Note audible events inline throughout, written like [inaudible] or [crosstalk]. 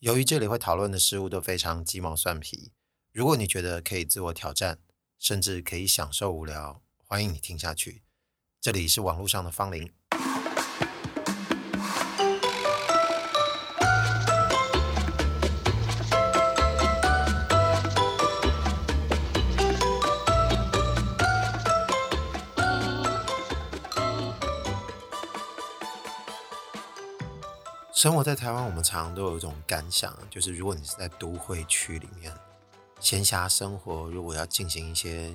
由于这里会讨论的事物都非常鸡毛蒜皮，如果你觉得可以自我挑战，甚至可以享受无聊，欢迎你听下去。这里是网络上的方龄。生活在台湾，我们常常都有一种感想，就是如果你是在都会区里面，闲暇生活，如果要进行一些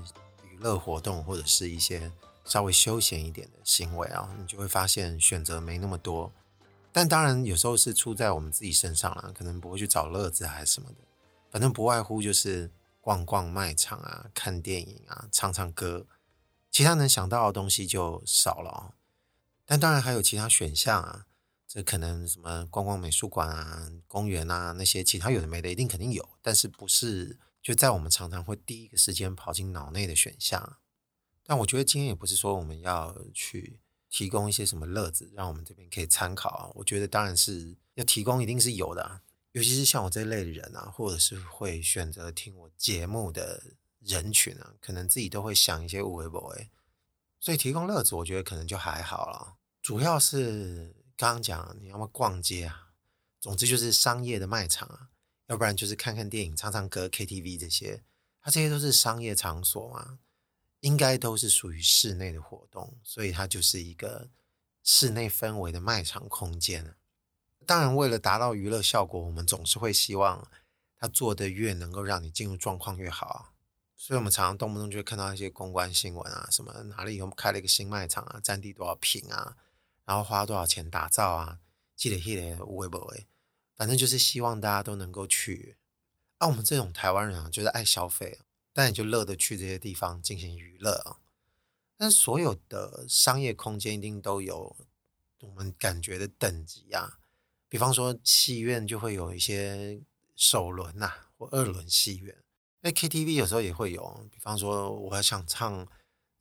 娱乐活动或者是一些稍微休闲一点的行为啊，你就会发现选择没那么多。但当然，有时候是出在我们自己身上啦，可能不会去找乐子还是什么的，反正不外乎就是逛逛卖场啊、看电影啊、唱唱歌，其他能想到的东西就少了。但当然还有其他选项啊。这可能什么逛逛美术馆啊、公园啊那些其他有的没的一定肯定有，但是不是就在我们常常会第一个时间跑进脑内的选项。但我觉得今天也不是说我们要去提供一些什么乐子，让我们这边可以参考啊。我觉得当然是要提供，一定是有的。尤其是像我这类的人啊，或者是会选择听我节目的人群啊，可能自己都会想一些有的没的，所以提供乐子，我觉得可能就还好了。主要是。刚刚讲，你要么逛街啊，总之就是商业的卖场啊，要不然就是看看电影、唱唱歌、KTV 这些，它这些都是商业场所嘛，应该都是属于室内的活动，所以它就是一个室内氛围的卖场空间。当然，为了达到娱乐效果，我们总是会希望它做得越能够让你进入状况越好，所以我们常常动不动就会看到一些公关新闻啊，什么哪里又开了一个新卖场啊，占地多少坪啊。然后花多少钱打造啊？记得记得，无为不为，反正就是希望大家都能够去。啊，我们这种台湾人啊，就是爱消费，但也就乐得去这些地方进行娱乐啊。但所有的商业空间一定都有我们感觉的等级啊。比方说戏院就会有一些首轮呐、啊，或二轮戏院。那 KTV 有时候也会有，比方说我想唱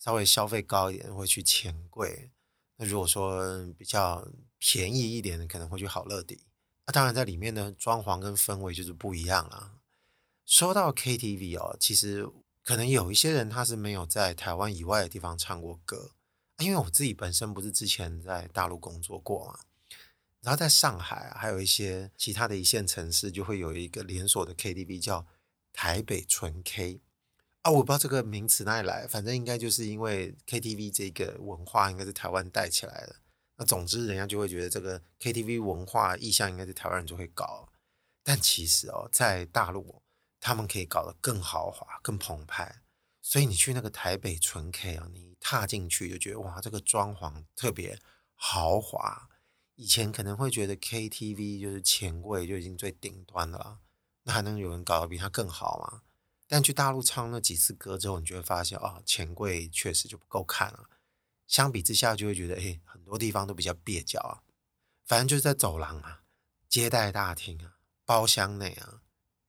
稍微消费高一点，会去钱柜。那如果说比较便宜一点的，可能会去好乐迪。那当然，在里面的装潢跟氛围就是不一样了。说到 KTV 哦，其实可能有一些人他是没有在台湾以外的地方唱过歌，因为我自己本身不是之前在大陆工作过嘛。然后在上海还有一些其他的一线城市，就会有一个连锁的 KTV 叫台北纯 K。啊，我不知道这个名词哪里来，反正应该就是因为 KTV 这个文化应该是台湾带起来的。那总之，人家就会觉得这个 KTV 文化意向应该是台湾人就会搞。但其实哦，在大陆，他们可以搞得更豪华、更澎湃。所以你去那个台北纯 K 啊，你踏进去就觉得哇，这个装潢特别豪华。以前可能会觉得 KTV 就是钱柜就已经最顶端的了，那还能有人搞得比它更好吗？但去大陆唱那几次歌之后，你就会发现啊，钱柜确实就不够看了。相比之下，就会觉得诶，很多地方都比较蹩脚啊。反正就是在走廊啊、接待大厅啊、包厢内啊，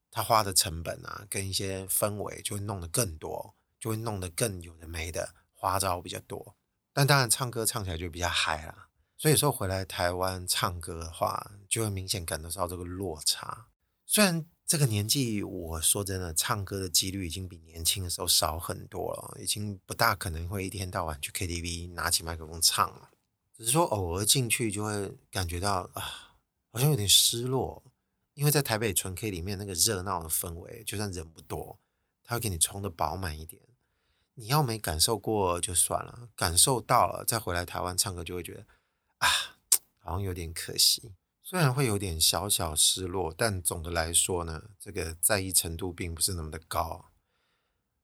他花的成本啊，跟一些氛围就会弄得更多，就会弄得更有的没的花招比较多。但当然，唱歌唱起来就比较嗨啦。所以有时候回来台湾唱歌的话，就会明显感受到这个落差。虽然。这个年纪，我说真的，唱歌的几率已经比年轻的时候少很多了，已经不大可能会一天到晚去 KTV 拿起麦克风唱了。只是说偶尔进去就会感觉到啊，好像有点失落，因为在台北纯 K 里面那个热闹的氛围，就算人不多，他会给你充的饱满一点。你要没感受过就算了，感受到了再回来台湾唱歌，就会觉得啊，好像有点可惜。虽然会有点小小失落，但总的来说呢，这个在意程度并不是那么的高。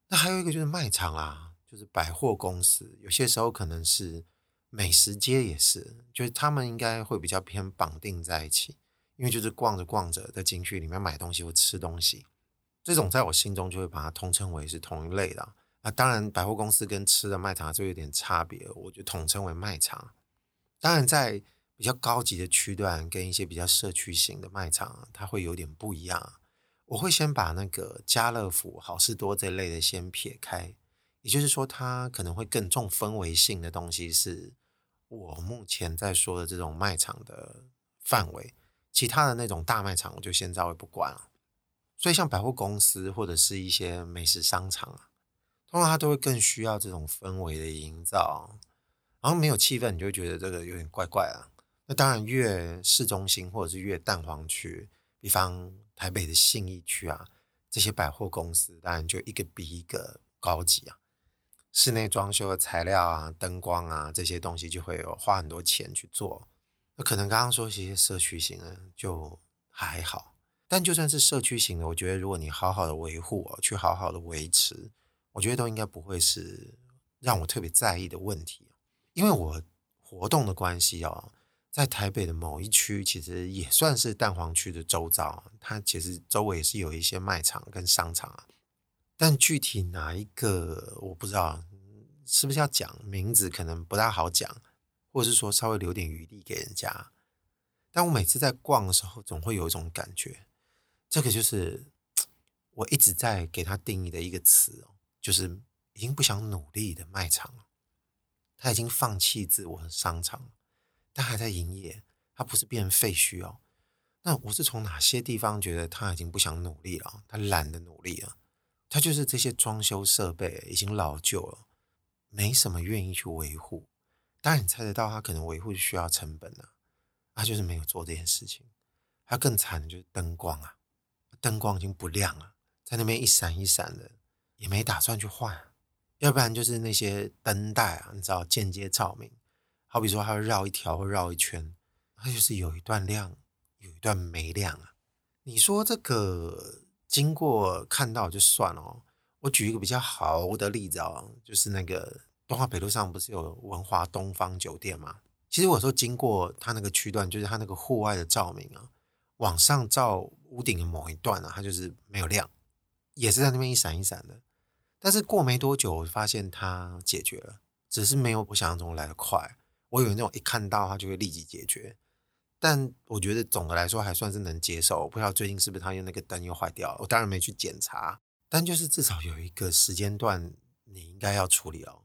那还有一个就是卖场啊，就是百货公司，有些时候可能是美食街也是，就是他们应该会比较偏绑定在一起，因为就是逛着逛着在景区里面买东西或吃东西，这种在我心中就会把它统称为是同一类的。那当然，百货公司跟吃的卖场就有点差别，我就统称为卖场。当然在。比较高级的区段跟一些比较社区型的卖场，它会有点不一样。我会先把那个家乐福、好事多这类的先撇开，也就是说，它可能会更重氛围性的东西，是我目前在说的这种卖场的范围。其他的那种大卖场，我就先稍微不管了。所以像百货公司或者是一些美食商场啊，通常它都会更需要这种氛围的营造。然后没有气氛，你就会觉得这个有点怪怪啊。那当然，越市中心或者是越蛋黄区，比方台北的信义区啊，这些百货公司当然就一个比一个高级啊。室内装修的材料啊、灯光啊这些东西，就会有花很多钱去做。那可能刚刚说一些社区型的就还好，但就算是社区型的，我觉得如果你好好的维护，去好好的维持，我觉得都应该不会是让我特别在意的问题。因为我活动的关系哦，在台北的某一区，其实也算是蛋黄区的周遭，它其实周围是有一些卖场跟商场啊。但具体哪一个我不知道，是不是要讲名字，可能不大好讲，或者是说稍微留点余地给人家。但我每次在逛的时候，总会有一种感觉，这个就是我一直在给它定义的一个词哦，就是已经不想努力的卖场了。他已经放弃自我商场，他还在营业。他不是变废墟哦。那我是从哪些地方觉得他已经不想努力了？他懒得努力了。他就是这些装修设备已经老旧了，没什么愿意去维护。当然你猜得到，他可能维护需要成本呢。他就是没有做这件事情。他更惨的就是灯光啊，灯光已经不亮了，在那边一闪一闪的，也没打算去换。要不然就是那些灯带啊，你知道间接照明，好比说它会绕一条或绕一圈，它就是有一段亮，有一段没亮啊。你说这个经过看到就算了哦。我举一个比较好的例子哦，就是那个东华北路上不是有文华东方酒店吗？其实我说经过它那个区段，就是它那个户外的照明啊，往上照屋顶的某一段啊，它就是没有亮，也是在那边一闪一闪的。但是过没多久，我发现它解决了，只是没有我想象中来得快。我以为那种一看到它就会立即解决，但我觉得总的来说还算是能接受。我不知道最近是不是它用那个灯又坏掉了，我当然没去检查。但就是至少有一个时间段你应该要处理哦。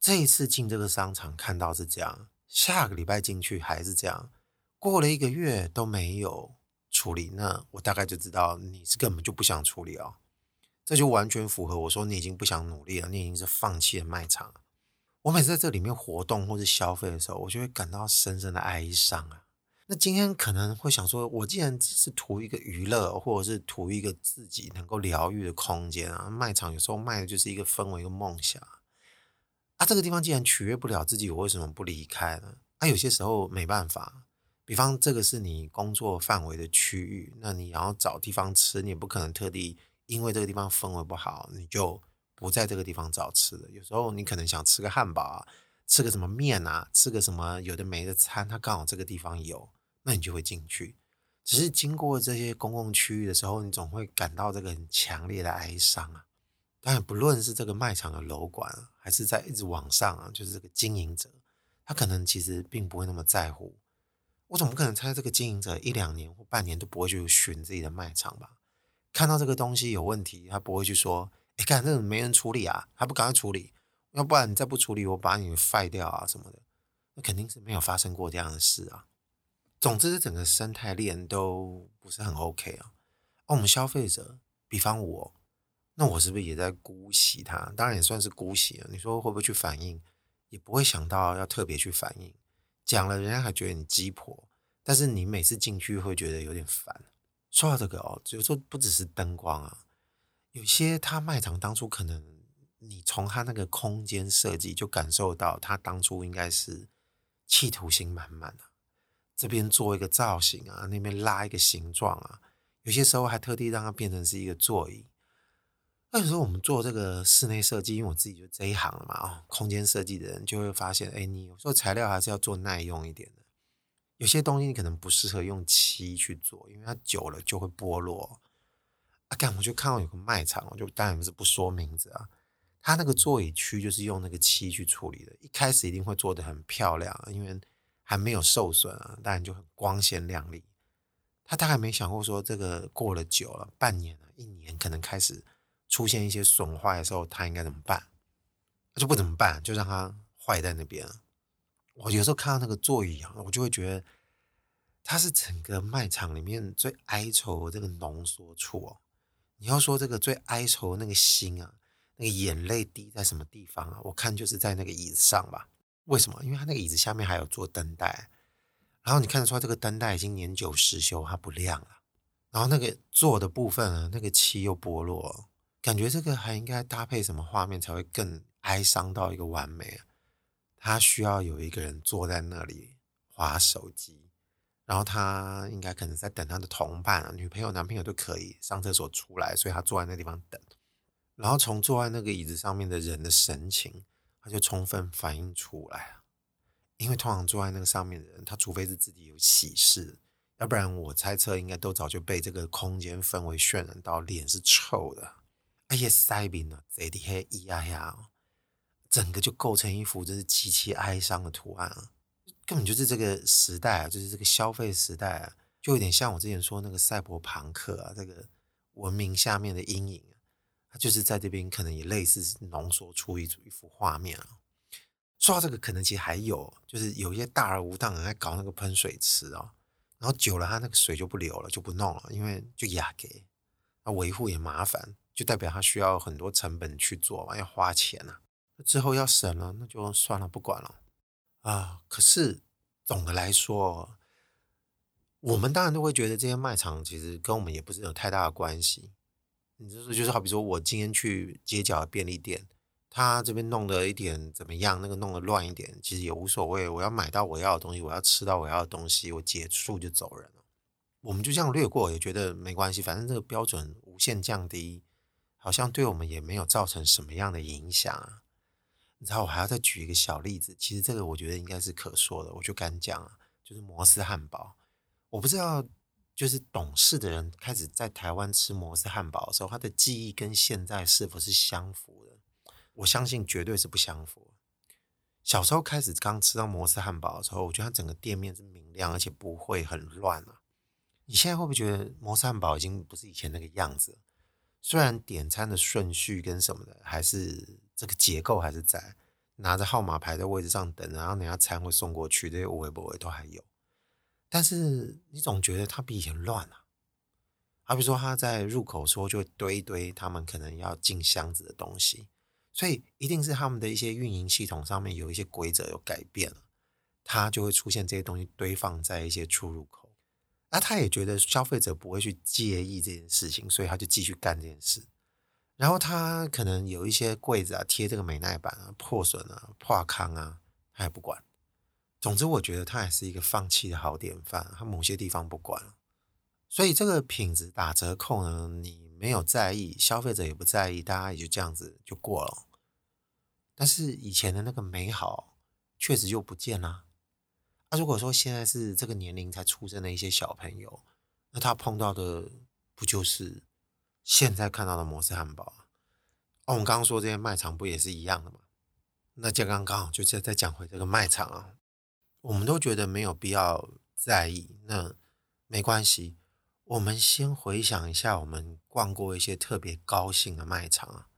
这一次进这个商场看到是这样，下个礼拜进去还是这样，过了一个月都没有处理，那我大概就知道你是根本就不想处理哦。这就完全符合我说你已经不想努力了，你已经是放弃了卖场。我每次在这里面活动或是消费的时候，我就会感到深深的哀伤啊。那今天可能会想说，我既然只是图一个娱乐，或者是图一个自己能够疗愈的空间啊，卖场有时候卖的就是一个氛围、一个梦想啊。这个地方既然取悦不了自己，我为什么不离开呢？啊，有些时候没办法，比方这个是你工作范围的区域，那你要找地方吃，你也不可能特地。因为这个地方氛围不好，你就不在这个地方找吃的。有时候你可能想吃个汉堡啊，吃个什么面啊，吃个什么有的没的餐，它刚好这个地方有，那你就会进去。只是经过这些公共区域的时候，你总会感到这个很强烈的哀伤啊。当然，不论是这个卖场的楼管，还是在一直往上啊，就是这个经营者，他可能其实并不会那么在乎。我总不可能猜这个经营者一两年或半年都不会去寻自己的卖场吧？看到这个东西有问题，他不会去说：“你，看这没人处理啊，还不赶快处理？要不然你再不处理，我把你废掉啊什么的。”那肯定是没有发生过这样的事啊。总之，整个生态链都不是很 OK 啊。而我们消费者，比方我，那我是不是也在姑息他？当然也算是姑息了。你说会不会去反应？也不会想到要特别去反应。讲了，人家还觉得你鸡婆，但是你每次进去会觉得有点烦。说到这个哦，有说不只是灯光啊，有些他卖场当初可能你从他那个空间设计就感受到他当初应该是企图心满满的。这边做一个造型啊，那边拉一个形状啊，有些时候还特地让它变成是一个座椅。那有时候我们做这个室内设计，因为我自己就这一行了嘛，哦，空间设计的人就会发现，哎，你有时候材料还是要做耐用一点的。有些东西你可能不适合用漆去做，因为它久了就会剥落。啊，干，我就看到有个卖场，我就当然不是不说名字啊。它那个座椅区就是用那个漆去处理的，一开始一定会做得很漂亮，因为还没有受损啊，当然就很光鲜亮丽。他大概没想过说，这个过了久了，半年了，一年，可能开始出现一些损坏的时候，他应该怎么办？就不怎么办，就让它坏在那边。我有时候看到那个座椅啊，我就会觉得它是整个卖场里面最哀愁的这个浓缩处哦。你要说这个最哀愁的那个心啊，那个眼泪滴在什么地方啊？我看就是在那个椅子上吧。为什么？因为他那个椅子下面还有做灯带，然后你看得出来这个灯带已经年久失修，它不亮了。然后那个坐的部分啊，那个漆又剥落，感觉这个还应该搭配什么画面才会更哀伤到一个完美啊？他需要有一个人坐在那里划手机，然后他应该可能在等他的同伴，女朋友、男朋友都可以上厕所出来，所以他坐在那地方等。然后从坐在那个椅子上面的人的神情，他就充分反映出来。因为通常坐在那个上面的人，他除非是自己有喜事，要不然我猜测应该都早就被这个空间氛围渲染到脸是臭的。哎呀，塞宾呢，这里黑咿呀呀。整个就构成一幅真是极其哀伤的图案啊，根本就是这个时代啊，就是这个消费时代啊，就有点像我之前说那个赛博朋克啊，这个文明下面的阴影啊，它就是在这边可能也类似浓缩出一组一幅画面啊。说到这个，可能其实还有就是有一些大而无当的在搞那个喷水池啊，然后久了它那个水就不流了，就不弄了，因为就压给，那维护也麻烦，就代表它需要很多成本去做嘛，要花钱啊。之后要审了，那就算了，不管了啊。可是总的来说，我们当然都会觉得这些卖场其实跟我们也不是有太大的关系。你就是就是好比说我今天去街角的便利店，他这边弄得一点怎么样，那个弄得乱一点，其实也无所谓。我要买到我要的东西，我要吃到我要的东西，我结束就走人了。我们就这样略过，也觉得没关系。反正这个标准无限降低，好像对我们也没有造成什么样的影响啊。你知道我还要再举一个小例子，其实这个我觉得应该是可说的，我就敢讲啊，就是摩斯汉堡。我不知道，就是懂事的人开始在台湾吃摩斯汉堡的时候，他的记忆跟现在是否是相符的？我相信绝对是不相符。小时候开始刚吃到摩斯汉堡的时候，我觉得它整个店面是明亮，而且不会很乱啊。你现在会不会觉得摩斯汉堡已经不是以前那个样子？虽然点餐的顺序跟什么的还是。这个结构还是在，拿着号码牌在位置上等，然后等下餐会送过去，这些微博都还有。但是你总觉得它比以前乱啊。好比说他在入口时候就会堆一堆他们可能要进箱子的东西，所以一定是他们的一些运营系统上面有一些规则有改变了，它就会出现这些东西堆放在一些出入口。那他也觉得消费者不会去介意这件事情，所以他就继续干这件事。然后他可能有一些柜子啊，贴这个美耐板啊，破损啊，破康啊，他也不管。总之，我觉得他还是一个放弃的好典范。他某些地方不管，所以这个品质打折扣呢，你没有在意，消费者也不在意，大家也就这样子就过了。但是以前的那个美好，确实就不见了。那、啊、如果说现在是这个年龄才出生的一些小朋友，那他碰到的不就是？现在看到的摩斯汉堡，哦，我们刚刚说这些卖场不也是一样的吗？那就刚刚好，就再再讲回这个卖场啊，我们都觉得没有必要在意，那没关系。我们先回想一下，我们逛过一些特别高兴的卖场啊。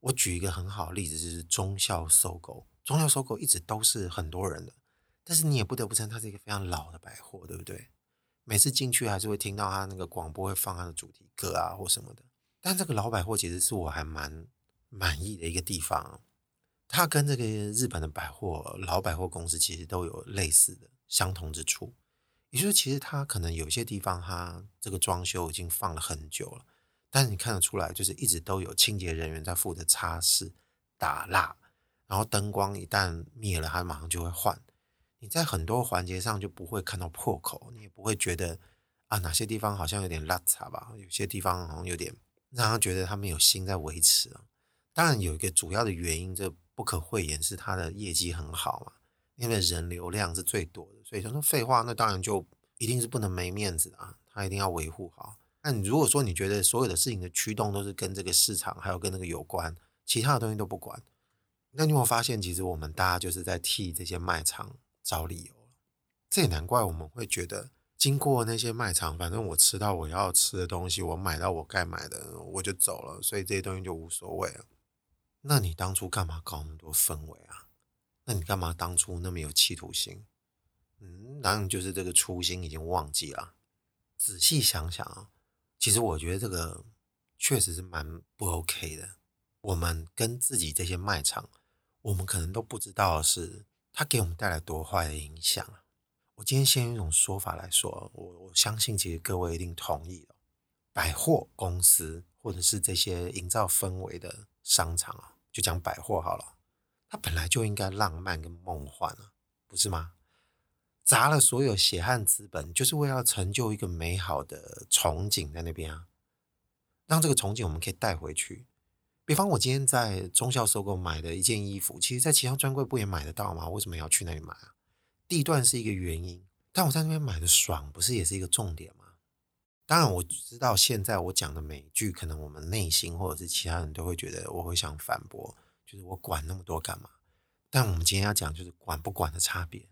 我举一个很好的例子，就是忠孝 SOGO。忠孝 SOGO 一直都是很多人的，但是你也不得不称它是一个非常老的百货，对不对？每次进去还是会听到他那个广播会放他的主题歌啊或什么的，但这个老百货其实是我还蛮满意的一个地方。它跟这个日本的百货老百货公司其实都有类似的相同之处，也就是其实它可能有些地方它这个装修已经放了很久了，但是你看得出来就是一直都有清洁人员在负责擦拭、打蜡，然后灯光一旦灭了，它马上就会换。你在很多环节上就不会看到破口，你也不会觉得啊哪些地方好像有点邋遢吧？有些地方好像有点让他觉得他们有心在维持啊。当然有一个主要的原因，这不可讳言是他的业绩很好嘛，因为人流量是最多的，所以他说废话，那当然就一定是不能没面子啊，他一定要维护好。那你如果说你觉得所有的事情的驱动都是跟这个市场还有跟那个有关，其他的东西都不管，那你有没有发现其实我们大家就是在替这些卖场。找理由，这也难怪我们会觉得，经过那些卖场，反正我吃到我要吃的东西，我买到我该买的，我就走了，所以这些东西就无所谓了。那你当初干嘛搞那么多氛围啊？那你干嘛当初那么有企图心？嗯，当然就是这个初心已经忘记了。仔细想想啊，其实我觉得这个确实是蛮不 OK 的。我们跟自己这些卖场，我们可能都不知道是它给我们带来多坏的影响啊。我今天先用一种说法来说，我我相信其实各位一定同意了。百货公司或者是这些营造氛围的商场啊，就讲百货好了，它本来就应该浪漫跟梦幻啊，不是吗？砸了所有血汗资本，就是为了成就一个美好的憧憬在那边啊，让这个憧憬我们可以带回去。比方我今天在中孝收购买的一件衣服，其实在其他专柜不也买得到吗？为什么要去那里买啊？地段是一个原因，但我在那边买的爽，不是也是一个重点吗？当然我知道现在我讲的每一句，可能我们内心或者是其他人都会觉得我会想反驳，就是我管那么多干嘛？但我们今天要讲就是管不管的差别。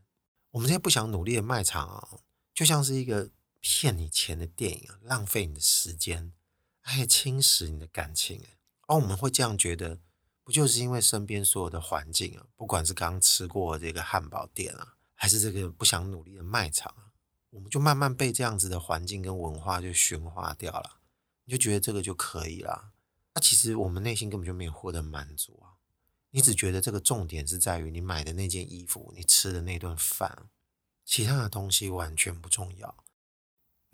我们这些不想努力的卖场啊，就像是一个骗你钱的电影啊，浪费你的时间，还侵蚀你的感情。哦、我们会这样觉得，不就是因为身边所有的环境啊，不管是刚吃过这个汉堡店啊，还是这个不想努力的卖场啊，我们就慢慢被这样子的环境跟文化就驯化掉了，你就觉得这个就可以了。那、其实我们内心根本就没有获得满足啊，你只觉得这个重点是在于你买的那件衣服，你吃的那顿饭，其他的东西完全不重要。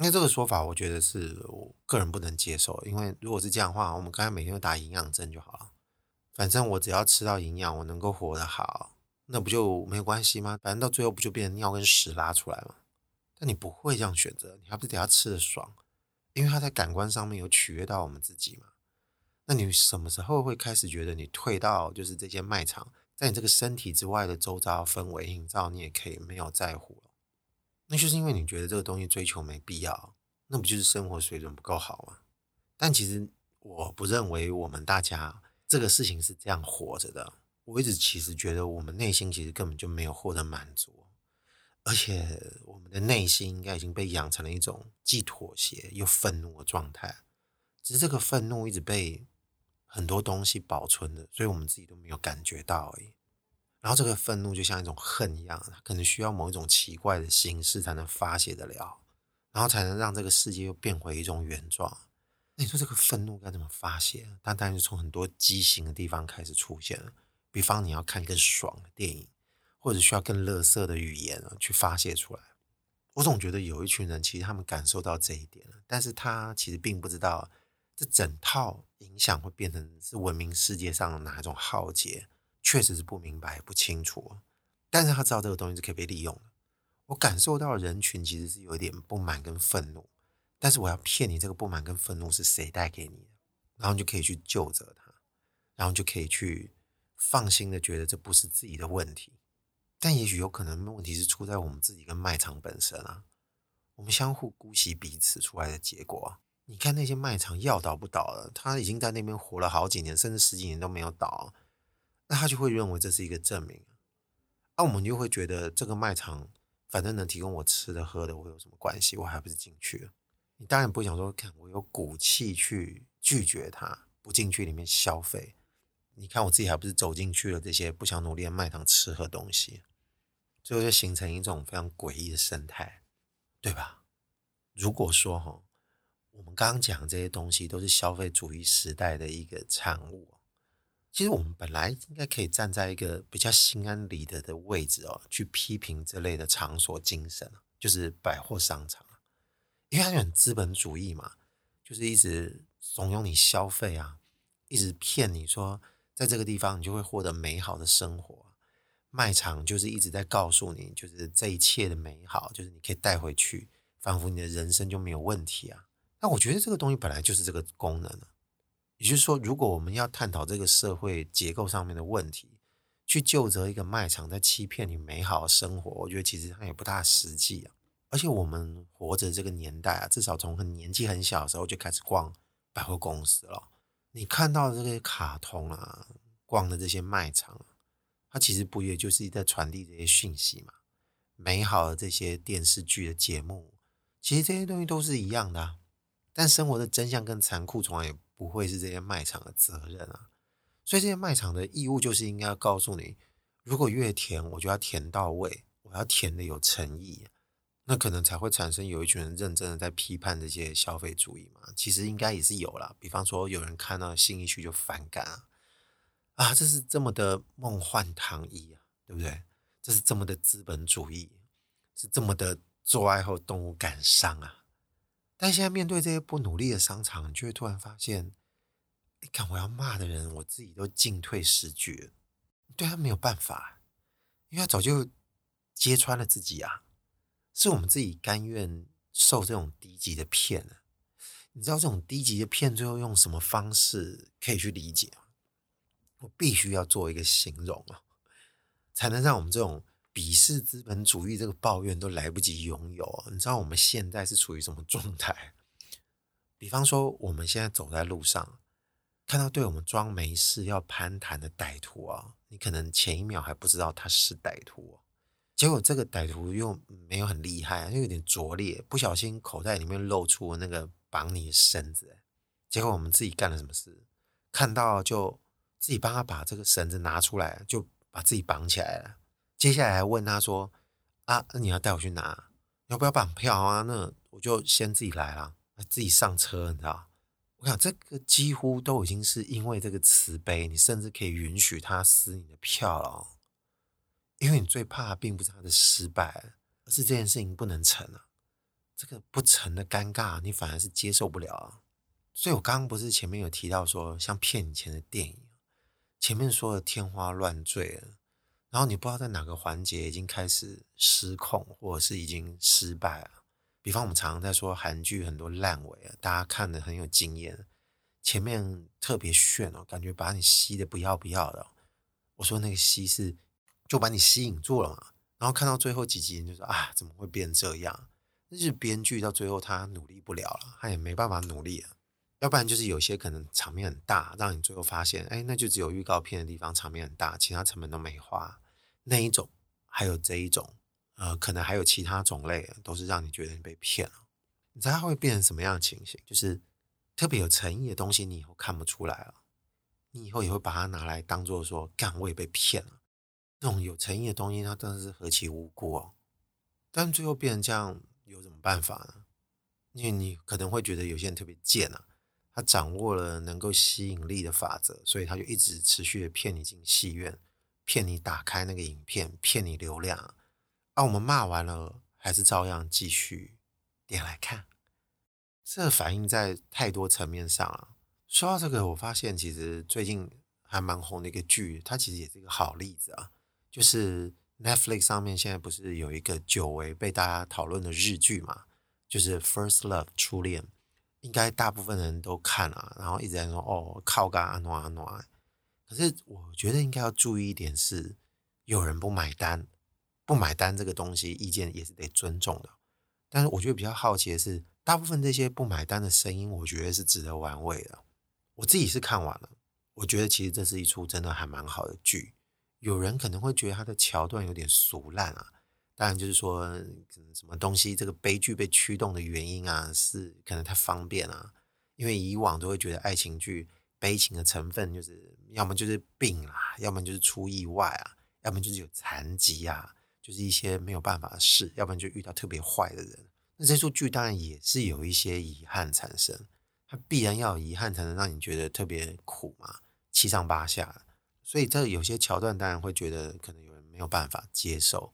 那这个说法，我觉得是我个人不能接受。因为如果是这样的话，我们刚才每天都打营养针就好了。反正我只要吃到营养，我能够活得好，那不就没有关系吗？反正到最后不就变成尿跟屎拉出来吗？但你不会这样选择，你还不是得要吃得爽？因为它在感官上面有取悦到我们自己嘛。那你什么时候会开始觉得你退到就是这些卖场，在你这个身体之外的周遭氛围营造，你也可以没有在乎了？那就是因为你觉得这个东西追求没必要，那不就是生活水准不够好吗？但其实我不认为我们大家这个事情是这样活着的。我一直其实觉得我们内心其实根本就没有获得满足，而且我们的内心应该已经被养成了一种既妥协又愤怒的状态。只是这个愤怒一直被很多东西保存的，所以我们自己都没有感觉到而已。然后这个愤怒就像一种恨一样，它可能需要某一种奇怪的形式才能发泄得了，然后才能让这个世界又变回一种原状。你说这个愤怒该怎么发泄？它当然就从很多畸形的地方开始出现。比方你要看更爽的电影，或者需要更乐色的语言去发泄出来。我总觉得有一群人其实他们感受到这一点了，但是他其实并不知道这整套影响会变成是文明世界上的哪一种浩劫。确实是不明白、不清楚，但是他知道这个东西是可以被利用的。我感受到人群其实是有一点不满跟愤怒，但是我要骗你，这个不满跟愤怒是谁带给你的，然后你就可以去救责他，然后就可以去放心的觉得这不是自己的问题。但也许有可能问题是出在我们自己跟卖场本身啊，我们相互姑息彼此出来的结果。你看那些卖场要倒不倒了，他已经在那边活了好几年，甚至十几年都没有倒。那他就会认为这是一个证明，那、啊、我们就会觉得这个卖场反正能提供我吃的喝的，我有什么关系？我还不是进去了。你当然不会想说，看我有骨气去拒绝他，不进去里面消费。你看我自己还不是走进去了这些不想努力的卖场吃喝东西，最后就形成一种非常诡异的生态，对吧？如果说哈，我们刚刚讲这些东西都是消费主义时代的一个产物。其实我们本来应该可以站在一个比较心安理得的位置哦，去批评这类的场所精神，就是百货商场，因为它很资本主义嘛，就是一直怂恿你消费啊，一直骗你说在这个地方你就会获得美好的生活。卖场就是一直在告诉你，就是这一切的美好，就是你可以带回去，仿佛你的人生就没有问题啊。那我觉得这个东西本来就是这个功能。也就是说，如果我们要探讨这个社会结构上面的问题，去就责一个卖场在欺骗你美好的生活，我觉得其实它也不大实际啊。而且我们活着这个年代啊，至少从很年纪很小的时候就开始逛百货公司了。你看到这些卡通啊，逛的这些卖场，它其实不也就是在传递这些讯息嘛？美好的这些电视剧的节目，其实这些东西都是一样的啊。但生活的真相跟残酷，从来也不会是这些卖场的责任啊，所以这些卖场的义务就是应该要告诉你，如果越甜，我就要甜到位，我要填的有诚意，那可能才会产生有一群人认真的在批判这些消费主义嘛。其实应该也是有啦，比方说有人看到新一区就反感啊，啊，这是这么的梦幻糖衣啊，对不对？这是这么的资本主义，是这么的做爱后动物感伤啊。但现在面对这些不努力的商场，你就会突然发现，你看我要骂的人，我自己都进退失据，对他没有办法，因为他早就揭穿了自己啊。是我们自己甘愿受这种低级的骗呢？你知道这种低级的骗最后用什么方式可以去理解吗？我必须要做一个形容啊，才能让我们这种鄙视资本主义这个抱怨都来不及拥有。你知道我们现在是处于什么状态？比方说，我们现在走在路上，看到对我们装没事要攀谈的歹徒啊，你可能前一秒还不知道他是歹徒。结果这个歹徒又没有很厉害，又有点拙劣，不小心口袋里面露出那个绑你的绳子。结果我们自己干了什么事？看到就自己帮他把这个绳子拿出来，就把自己绑起来了。接下来问他说：“啊，那你要带我去哪？要不要绑票啊？那我就先自己来了，自己上车，你知道？我想这个几乎都已经是因为这个慈悲，你甚至可以允许他撕你的票了。”因为你最怕的并不是他的失败，而是这件事情不能成啊。这个不成的尴尬，你反而是接受不了啊。所以我刚刚不是前面有提到说，像骗你钱的电影，前面说的天花乱坠，然后你不知道在哪个环节已经开始失控，或者是已经失败了。比方我们常常在说韩剧很多烂尾啊，大家看得很有经验，前面特别炫哦，感觉把你吸得不要不要的。我说那个吸是。就把你吸引住了嘛，然后看到最后几集，你就说啊，怎么会变这样？那就是编剧到最后他努力不了了，他也没办法努力了。要不然就是有些可能场面很大，让你最后发现，哎，那就只有预告片的地方场面很大，其他成本都没花。那一种，还有这一种，呃，可能还有其他种类，都是让你觉得你被骗了。你知道它会变成什么样的情形？就是特别有诚意的东西，你以后看不出来了，你以后也会把它拿来当做说，干，我也被骗了。这种有诚意的东西，它真的是何其无辜哦！但最后变成这样，有什么办法呢？因为你可能会觉得有些人特别贱啊，他掌握了能够吸引力的法则，所以他就一直持续的骗你进戏院，骗你打开那个影片，骗你流量。啊，我们骂完了，还是照样继续点来看。这反映在太多层面上了。说到这个，我发现其实最近还蛮红的一个剧，它其实也是一个好例子啊。就是 Netflix 上面现在不是有一个久违被大家讨论的日剧嘛？就是《First Love》初恋，应该大部分人都看了，然后一直在说哦，靠嘎阿诺阿诺。可是我觉得应该要注意一点是，有人不买单，不买单这个东西意见也是得尊重的。但是我觉得比较好奇的是，大部分这些不买单的声音，我觉得是值得玩味的。我自己是看完了，我觉得其实这是一出真的还蛮好的剧。有人可能会觉得他的桥段有点俗烂啊，当然就是说什么东西这个悲剧被驱动的原因啊，是可能太方便啊，因为以往都会觉得爱情剧悲情的成分就是要么就是病啊，要么就是出意外啊，要么就是有残疾啊，就是一些没有办法的事，要不然就遇到特别坏的人。那这出剧当然也是有一些遗憾产生，它必然要有遗憾才能让你觉得特别苦嘛，七上八下。所以这有些桥段当然会觉得可能有人没有办法接受，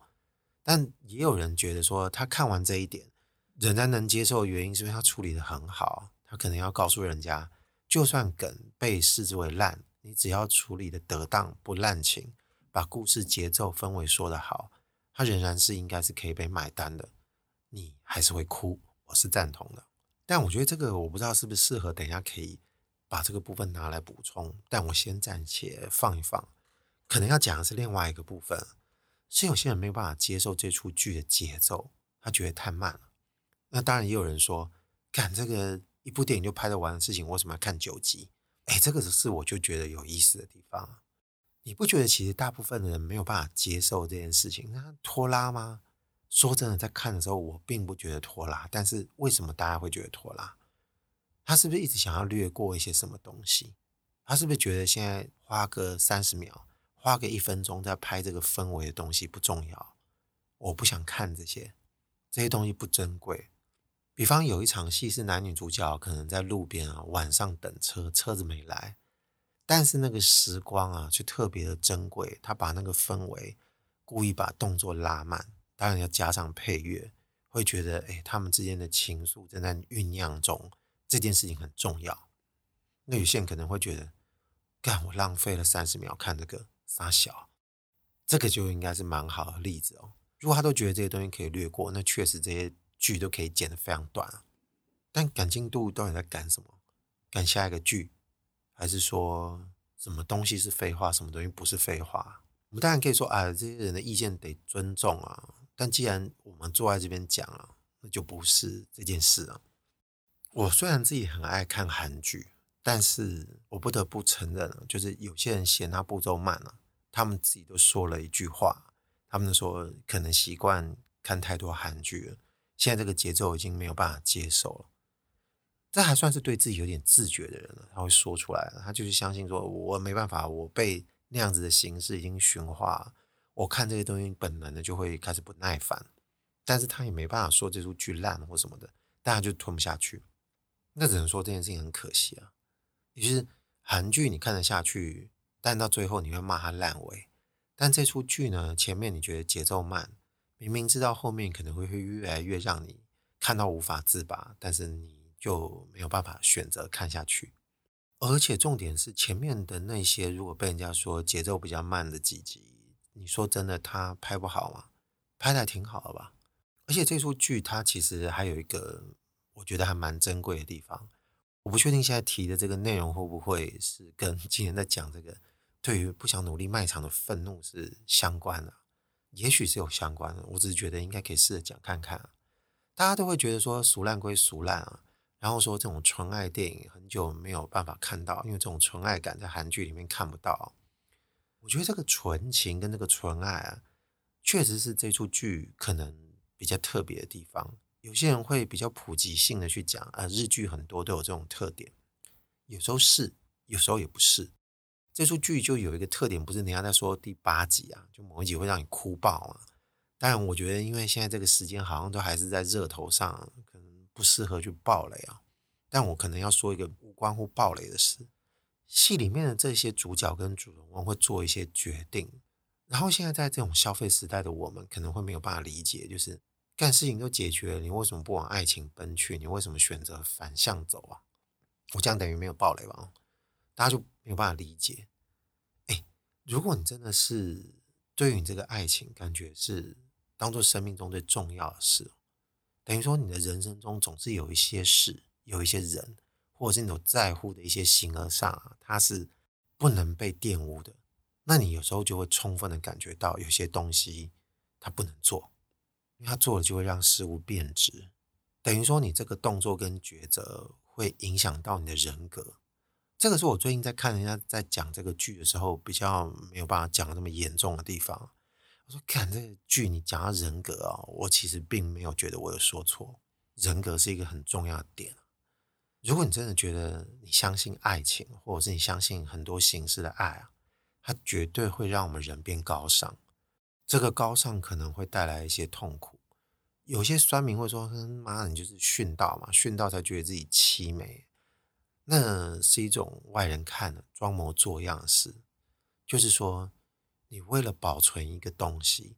但也有人觉得说他看完这一点仍然能接受的原因是因为他处理得很好，他可能要告诉人家，就算梗被视之为烂，你只要处理得得当不滥情，把故事节奏氛围说得好，他仍然是应该是可以被买单的，你还是会哭，我是赞同的，但我觉得这个我不知道是不是适合等一下可以。把这个部分拿来补充，但我先暂且放一放。可能要讲的是另外一个部分，是有些人没有办法接受这出剧的节奏，他觉得太慢了。那当然也有人说，干这个一部电影就拍得完的事情，为什么要看九集？哎，这个是我就觉得有意思的地方。你不觉得其实大部分的人没有办法接受这件事情？那拖拉吗？说真的，在看的时候我并不觉得拖拉，但是为什么大家会觉得拖拉？他是不是一直想要略过一些什么东西？他是不是觉得现在花个三十秒，花个一分钟在拍这个氛围的东西不重要？我不想看这些，这些东西不珍贵。比方有一场戏是男女主角可能在路边啊，晚上等车，车子没来，但是那个时光啊，就特别的珍贵。他把那个氛围故意把动作拉慢，当然要加上配乐，会觉得哎，他们之间的情愫正在酝酿中，这件事情很重要。那有些人可能会觉得，干我浪费了三十秒看这个傻小，这个就应该是蛮好的例子哦。如果他都觉得这些东西可以略过，那确实这些。剧都可以剪得非常短啊，但赶进度到底在赶什么？赶下一个剧，还是说什么东西是废话，什么东西不是废话？我们当然可以说，啊，这些人的意见得尊重啊。但既然我们坐在这边讲了，那就不是这件事啊。我虽然自己很爱看韩剧，但是我不得不承认，就是有些人嫌他步骤慢了，他们自己都说了一句话，他们说可能习惯看太多韩剧了。现在这个节奏已经没有办法接受了，这还算是对自己有点自觉的人了。他会说出来，他就是相信说，我没办法，我被那样子的形式已经驯化，我看这些东西本能的就会开始不耐烦。但是他也没办法说这出剧烂或什么的，大家就吞不下去。那只能说这件事情很可惜啊。也就是韩剧你看得下去，但到最后你会骂它烂尾。但这出剧呢，前面你觉得节奏慢。明明知道后面可能会会越来越让你看到无法自拔，但是你就没有办法选择看下去。而且重点是前面的那些，如果被人家说节奏比较慢的几集，你说真的，他拍不好吗？拍得还挺好的吧？而且这出剧它其实还有一个我觉得还蛮珍贵的地方，我不确定现在提的这个内容会不会是跟 [laughs] 今天在讲这个对于不想努力卖场的愤怒是相关的。也许是有相关的，我只是觉得应该可以试着讲看看啊。大家都会觉得说俗烂归俗烂啊，然后说这种纯爱电影很久没有办法看到，因为这种纯爱感在韩剧里面看不到。我觉得这个纯情跟这个纯爱啊，确实是这出剧可能比较特别的地方。有些人会比较普及性的去讲啊，日剧很多都有这种特点，有时候是，有时候也不是。这出剧就有一个特点，不是人家在说第八集啊，就某一集会让你哭爆啊。当然，我觉得因为现在这个时间好像都还是在热头上，可能不适合去爆雷啊。但我可能要说一个无关乎爆雷的事：戏里面的这些主角跟主人公会做一些决定，然后现在在这种消费时代的我们，可能会没有办法理解，就是干事情都解决了，你为什么不往爱情奔去？你为什么选择反向走啊？我这样等于没有爆雷吧？大家就没有办法理解。哎，如果你真的是对于你这个爱情感觉是当做生命中最重要的事，等于说你的人生中总是有一些事、有一些人，或者是你有在乎的一些形而上啊，它是不能被玷污的。那你有时候就会充分的感觉到有些东西它不能做，因为他做了就会让事物变质。等于说你这个动作跟抉择会影响到你的人格。这个是我最近在看人家在讲这个剧的时候，比较没有办法讲的那么严重的地方。我说看这个剧，你讲到人格啊，我其实并没有觉得我有说错。人格是一个很重要的点。如果你真的觉得你相信爱情，或者是你相信很多形式的爱啊，它绝对会让我们人变高尚。这个高尚可能会带来一些痛苦。有些酸民会说：“哼妈，你就是殉道嘛，殉道才觉得自己凄美。”那是一种外人看的装模作样的事，就是说，你为了保存一个东西，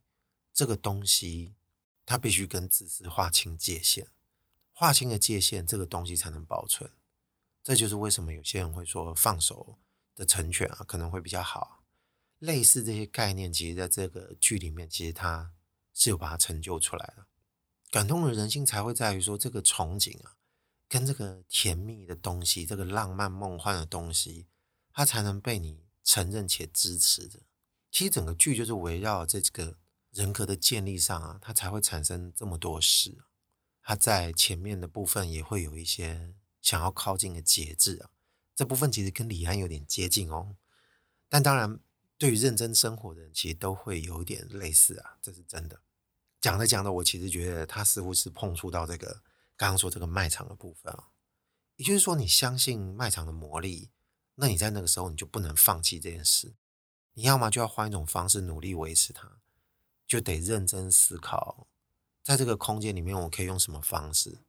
这个东西它必须跟自私划清界限，划清了界限，这个东西才能保存。这就是为什么有些人会说放手的成全啊，可能会比较好。类似这些概念，其实在这个剧里面，其实它是有把它成就出来的。感动的人心才会在于说这个憧憬啊。跟这个甜蜜的东西，这个浪漫梦幻的东西，它才能被你承认且支持的。其实整个剧就是围绕这个人格的建立上啊，它才会产生这么多事。它在前面的部分也会有一些想要靠近的节制啊，这部分其实跟李安有点接近哦。但当然，对于认真生活的人，其实都会有点类似啊，这是真的。讲着讲着，我其实觉得他似乎是碰触到这个。刚刚说这个卖场的部分啊，也就是说，你相信卖场的魔力，那你在那个时候你就不能放弃这件事。你要么就要换一种方式努力维持它。就得认真思考，在这个空间里面，我可以用什么方式？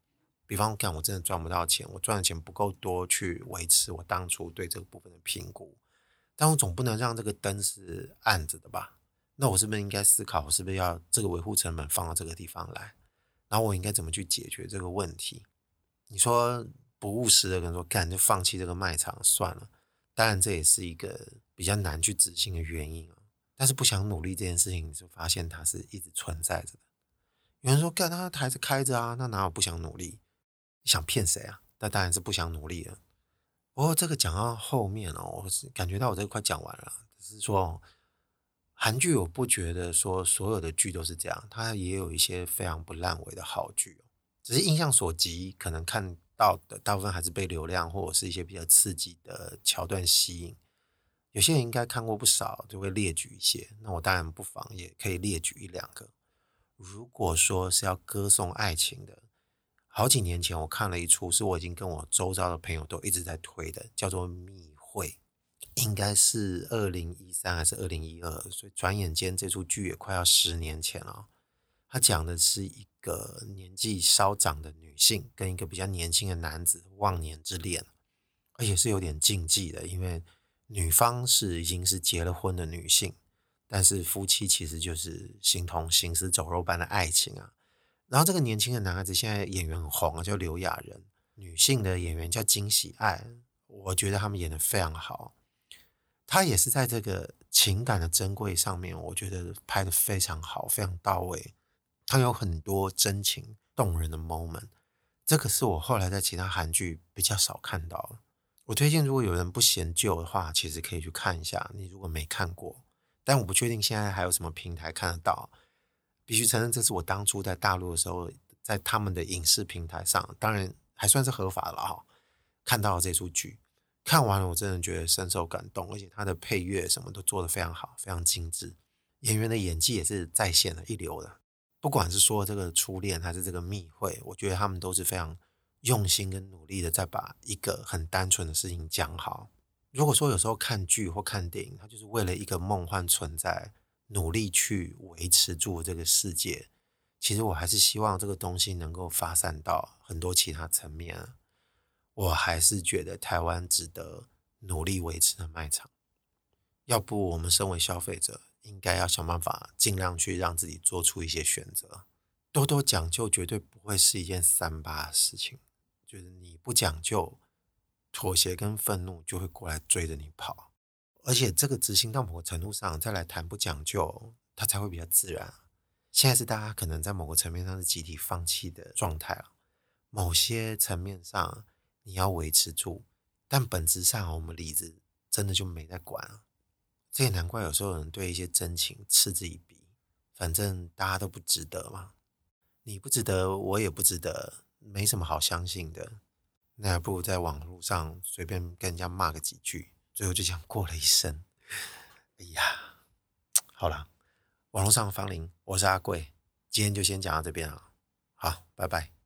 比方讲，我真的赚不到钱，我赚的钱不够多去维持我当初对这个部分的评估，但我总不能让这个灯是暗着的吧？那我是不是应该思考，我是不是要这个维护成本放到这个地方来？然后我应该怎么去解决这个问题？你说不务实的人说，干就放弃这个卖场算了。当然，这也是一个比较难去执行的原因啊。但是不想努力这件事情，你就发现它是一直存在着的。有人说，干他还是开着啊，那哪有不想努力？想骗谁啊？那当然是不想努力了。不过这个讲到后面哦，我是感觉到我这个快讲完了。只是说韩剧，我不觉得说所有的剧都是这样，它也有一些非常不烂尾的好剧哦。只是印象所及，可能看到的大部分还是被流量或者是一些比较刺激的桥段吸引。有些人应该看过不少，就会列举一些。那我当然不妨也可以列举一两个。如果说是要歌颂爱情的，好几年前我看了一出，是我已经跟我周遭的朋友都一直在推的，叫做《密会》，应该是二零一三还是二零一二，所以转眼间这出剧也快要十年前了。他讲的是一个年纪稍长的女性跟一个比较年轻的男子忘年之恋，而且是有点禁忌的，因为女方是已经是结了婚的女性，但是夫妻其实就是形同行尸走肉般的爱情啊。然后这个年轻的男孩子现在演员很红啊，叫刘亚仁。女性的演员叫金喜爱，我觉得他们演得非常好。他也是在这个情感的珍贵上面，我觉得拍得非常好，非常到位。他有很多真情动人的 moment，这个是我后来在其他韩剧比较少看到的。我推荐，如果有人不嫌旧的话，其实可以去看一下。你如果没看过，但我不确定现在还有什么平台看得到。必须承认，这是我当初在大陆的时候，在他们的影视平台上，当然还算是合法了哈。看到了这出剧，看完了我真的觉得深受感动，而且他的配乐什么都做得非常好，非常精致，演员的演技也是在线的一流的。不管是说这个初恋还是这个密会，我觉得他们都是非常用心跟努力的，在把一个很单纯的事情讲好。如果说有时候看剧或看电影，它就是为了一个梦幻存在。努力去维持住这个世界，其实我还是希望这个东西能够发散到很多其他层面。我还是觉得台湾值得努力维持的卖场。要不，我们身为消费者，应该要想办法尽量去让自己做出一些选择。多多讲究绝对不会是一件三八的事情，就是你不讲究，妥协跟愤怒就会过来追着你跑。而且这个执行到某个程度上，再来谈不讲究，它才会比较自然。现在是大家可能在某个层面上是集体放弃的状态了，某些层面上你要维持住，但本质上我们理智真的就没在管了。这也难怪有时候有人对一些真情嗤之以鼻，反正大家都不值得嘛，你不值得，我也不值得，没什么好相信的。那还不如在网络上随便跟人家骂个几句。最后就这样过了一生，哎呀，[tsk] 好了，网络上的芳龄，我是阿贵，今天就先讲到这边了，好，拜拜。